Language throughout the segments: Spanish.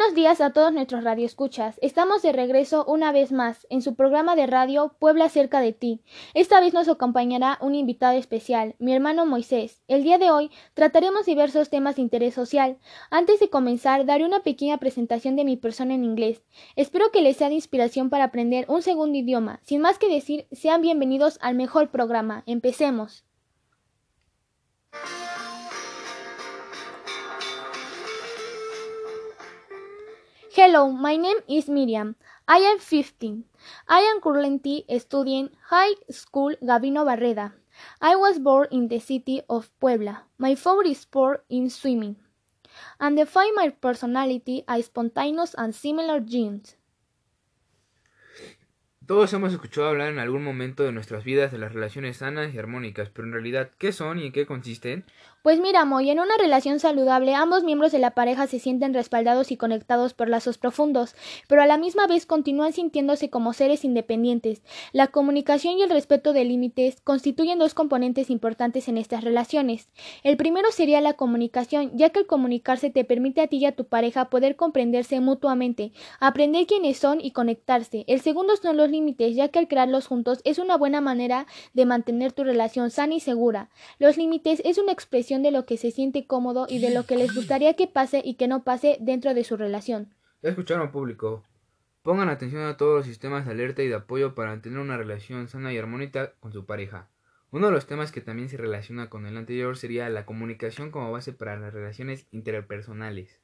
Buenos días a todos nuestros radioescuchas. Estamos de regreso una vez más en su programa de radio Puebla cerca de ti. Esta vez nos acompañará un invitado especial, mi hermano Moisés. El día de hoy trataremos diversos temas de interés social. Antes de comenzar, daré una pequeña presentación de mi persona en inglés. Espero que les sea de inspiración para aprender un segundo idioma. Sin más que decir, sean bienvenidos al mejor programa. Empecemos. Hello, my name is Miriam. I am 15. I am currently studying high school Gabino Barreda. I was born in the city of Puebla. My favorite sport is swimming. And define my personality as spontaneous and similar genes. Todos hemos escuchado hablar en algún momento de nuestras vidas de las relaciones sanas y armónicas, pero en realidad, ¿qué son y en qué consisten? Pues mira, Moy, en una relación saludable ambos miembros de la pareja se sienten respaldados y conectados por lazos profundos, pero a la misma vez continúan sintiéndose como seres independientes. La comunicación y el respeto de límites constituyen dos componentes importantes en estas relaciones. El primero sería la comunicación, ya que el comunicarse te permite a ti y a tu pareja poder comprenderse mutuamente, aprender quiénes son y conectarse. El segundo son los límites, ya que al crearlos juntos es una buena manera de mantener tu relación sana y segura. Los límites es una expresión de lo que se siente cómodo y de lo que les gustaría que pase y que no pase dentro de su relación. Ya escucharon público. Pongan atención a todos los sistemas de alerta y de apoyo para tener una relación sana y armónica con su pareja. Uno de los temas que también se relaciona con el anterior sería la comunicación como base para las relaciones interpersonales.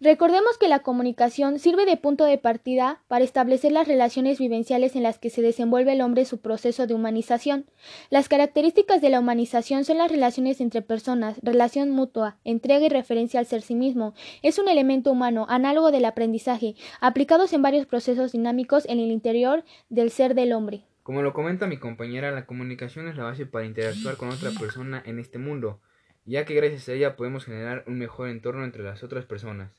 Recordemos que la comunicación sirve de punto de partida para establecer las relaciones vivenciales en las que se desenvuelve el hombre su proceso de humanización. Las características de la humanización son las relaciones entre personas, relación mutua, entrega y referencia al ser sí mismo. Es un elemento humano, análogo del aprendizaje, aplicados en varios procesos dinámicos en el interior del ser del hombre. Como lo comenta mi compañera, la comunicación es la base para interactuar con otra persona en este mundo, ya que gracias a ella podemos generar un mejor entorno entre las otras personas.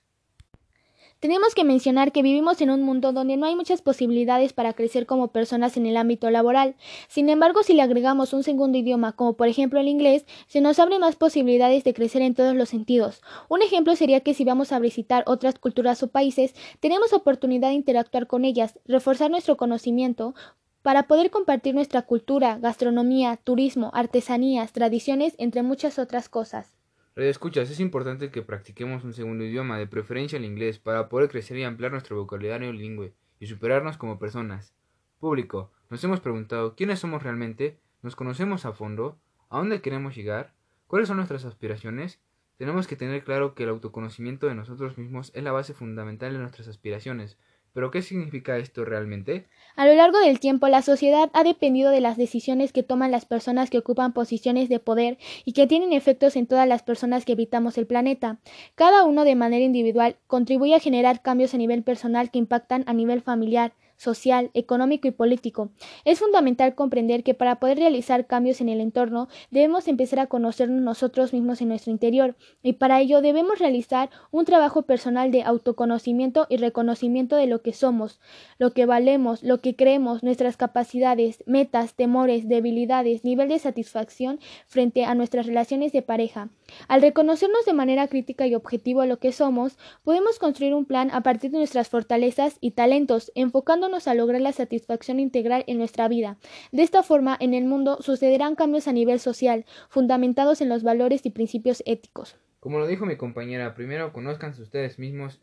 Tenemos que mencionar que vivimos en un mundo donde no hay muchas posibilidades para crecer como personas en el ámbito laboral. Sin embargo, si le agregamos un segundo idioma, como por ejemplo el inglés, se nos abren más posibilidades de crecer en todos los sentidos. Un ejemplo sería que si vamos a visitar otras culturas o países, tenemos oportunidad de interactuar con ellas, reforzar nuestro conocimiento, para poder compartir nuestra cultura, gastronomía, turismo, artesanías, tradiciones, entre muchas otras cosas. Radio escuchas, es importante que practiquemos un segundo idioma, de preferencia el inglés, para poder crecer y ampliar nuestro vocabulario lingüe y superarnos como personas. Público, nos hemos preguntado quiénes somos realmente, nos conocemos a fondo, a dónde queremos llegar, cuáles son nuestras aspiraciones. Tenemos que tener claro que el autoconocimiento de nosotros mismos es la base fundamental de nuestras aspiraciones, ¿Pero qué significa esto realmente? A lo largo del tiempo, la sociedad ha dependido de las decisiones que toman las personas que ocupan posiciones de poder y que tienen efectos en todas las personas que habitamos el planeta. Cada uno de manera individual contribuye a generar cambios a nivel personal que impactan a nivel familiar, social, económico y político. Es fundamental comprender que para poder realizar cambios en el entorno debemos empezar a conocernos nosotros mismos en nuestro interior y para ello debemos realizar un trabajo personal de autoconocimiento y reconocimiento de lo que somos, lo que valemos, lo que creemos, nuestras capacidades, metas, temores, debilidades, nivel de satisfacción frente a nuestras relaciones de pareja. Al reconocernos de manera crítica y objetiva lo que somos, podemos construir un plan a partir de nuestras fortalezas y talentos, enfocándonos a lograr la satisfacción integral en nuestra vida. De esta forma, en el mundo sucederán cambios a nivel social, fundamentados en los valores y principios éticos. Como lo dijo mi compañera, primero conozcanse ustedes mismos,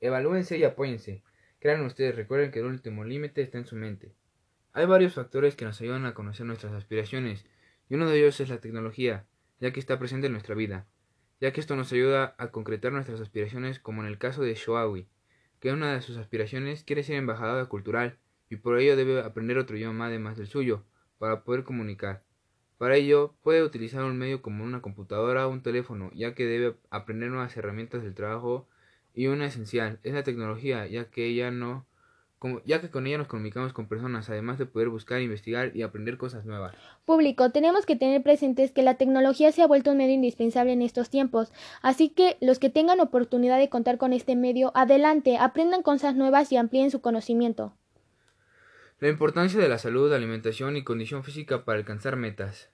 evalúense y apóyense. Crean ustedes, recuerden que el último límite está en su mente. Hay varios factores que nos ayudan a conocer nuestras aspiraciones, y uno de ellos es la tecnología ya que está presente en nuestra vida, ya que esto nos ayuda a concretar nuestras aspiraciones como en el caso de Shoawi, que una de sus aspiraciones quiere ser embajadora cultural y por ello debe aprender otro idioma además del suyo para poder comunicar. Para ello puede utilizar un medio como una computadora o un teléfono, ya que debe aprender nuevas herramientas del trabajo y una esencial es la tecnología, ya que ella no ya que con ella nos comunicamos con personas, además de poder buscar, investigar y aprender cosas nuevas. Público, tenemos que tener presentes que la tecnología se ha vuelto un medio indispensable en estos tiempos, así que los que tengan oportunidad de contar con este medio, adelante, aprendan cosas nuevas y amplíen su conocimiento. La importancia de la salud, alimentación y condición física para alcanzar metas.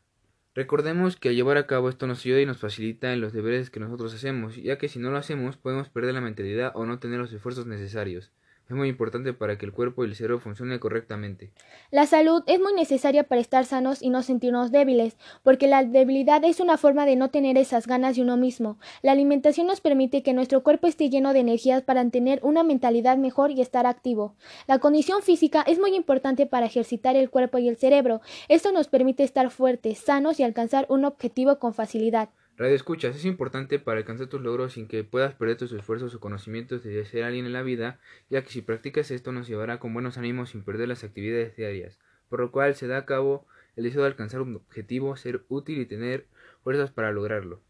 Recordemos que al llevar a cabo esto nos ayuda y nos facilita en los deberes que nosotros hacemos, ya que si no lo hacemos podemos perder la mentalidad o no tener los esfuerzos necesarios es muy importante para que el cuerpo y el cerebro funcionen correctamente. La salud es muy necesaria para estar sanos y no sentirnos débiles, porque la debilidad es una forma de no tener esas ganas de uno mismo. La alimentación nos permite que nuestro cuerpo esté lleno de energías para tener una mentalidad mejor y estar activo. La condición física es muy importante para ejercitar el cuerpo y el cerebro. Esto nos permite estar fuertes, sanos y alcanzar un objetivo con facilidad. Radio escuchas es importante para alcanzar tus logros sin que puedas perder tus esfuerzos o conocimientos de ser alguien en la vida, ya que si practicas esto nos llevará con buenos ánimos sin perder las actividades diarias, por lo cual se da a cabo el deseo de alcanzar un objetivo, ser útil y tener fuerzas para lograrlo.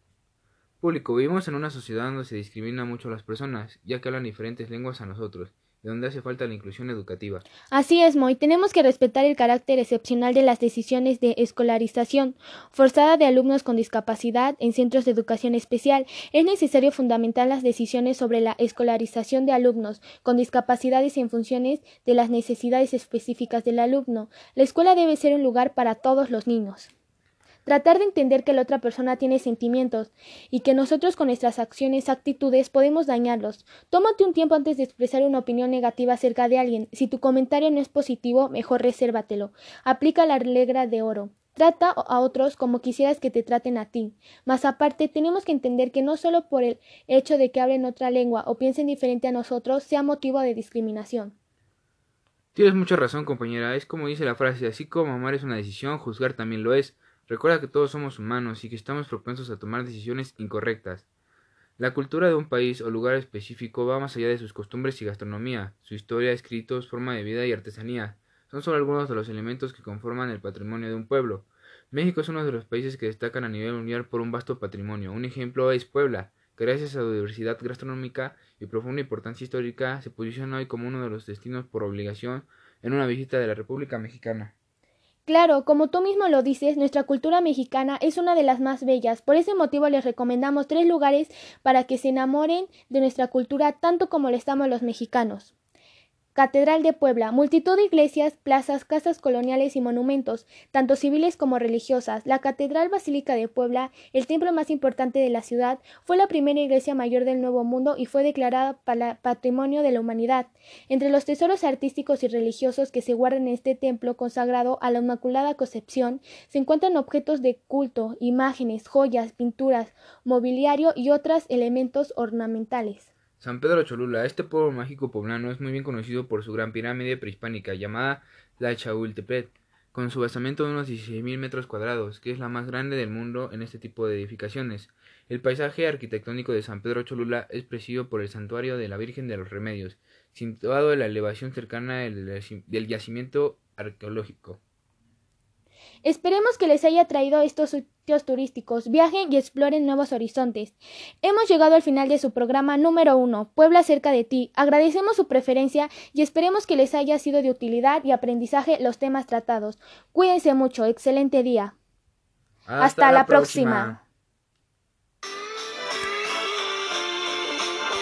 Público, vivimos en una sociedad donde se discrimina mucho a las personas, ya que hablan diferentes lenguas a nosotros, donde hace falta la inclusión educativa. Así es, Moy. Tenemos que respetar el carácter excepcional de las decisiones de escolarización forzada de alumnos con discapacidad en centros de educación especial. Es necesario fundamentar las decisiones sobre la escolarización de alumnos con discapacidades en funciones de las necesidades específicas del alumno. La escuela debe ser un lugar para todos los niños. Tratar de entender que la otra persona tiene sentimientos y que nosotros con nuestras acciones, actitudes podemos dañarlos. Tómate un tiempo antes de expresar una opinión negativa acerca de alguien. Si tu comentario no es positivo, mejor resérvatelo. Aplica la regla de oro. Trata a otros como quisieras que te traten a ti. Más aparte, tenemos que entender que no solo por el hecho de que hablen otra lengua o piensen diferente a nosotros sea motivo de discriminación. Tienes mucha razón, compañera. Es como dice la frase, así como amar es una decisión, juzgar también lo es. Recuerda que todos somos humanos y que estamos propensos a tomar decisiones incorrectas. La cultura de un país o lugar específico va más allá de sus costumbres y gastronomía, su historia, escritos, forma de vida y artesanía. Son solo algunos de los elementos que conforman el patrimonio de un pueblo. México es uno de los países que destacan a nivel mundial por un vasto patrimonio. Un ejemplo es Puebla, que gracias a su diversidad gastronómica y profunda importancia histórica se posiciona hoy como uno de los destinos por obligación en una visita de la República Mexicana. Claro, como tú mismo lo dices, nuestra cultura mexicana es una de las más bellas. Por ese motivo les recomendamos tres lugares para que se enamoren de nuestra cultura tanto como lo estamos los mexicanos. Catedral de Puebla, multitud de iglesias, plazas, casas coloniales y monumentos, tanto civiles como religiosas. La Catedral Basílica de Puebla, el templo más importante de la ciudad, fue la primera iglesia mayor del Nuevo Mundo y fue declarada Patrimonio de la Humanidad. Entre los tesoros artísticos y religiosos que se guardan en este templo consagrado a la Inmaculada Concepción se encuentran objetos de culto, imágenes, joyas, pinturas, mobiliario y otros elementos ornamentales. San Pedro Cholula, este pueblo mágico poblano es muy bien conocido por su gran pirámide prehispánica llamada la Chapultepec, con su basamento de unos 16.000 metros cuadrados, que es la más grande del mundo en este tipo de edificaciones. El paisaje arquitectónico de San Pedro Cholula es presidido por el santuario de la Virgen de los Remedios, situado en la elevación cercana del yacimiento arqueológico. Esperemos que les haya traído estos sitios turísticos. Viajen y exploren nuevos horizontes. Hemos llegado al final de su programa número uno, Puebla cerca de ti. Agradecemos su preferencia y esperemos que les haya sido de utilidad y aprendizaje los temas tratados. Cuídense mucho. Excelente día. Hasta, la, próxima.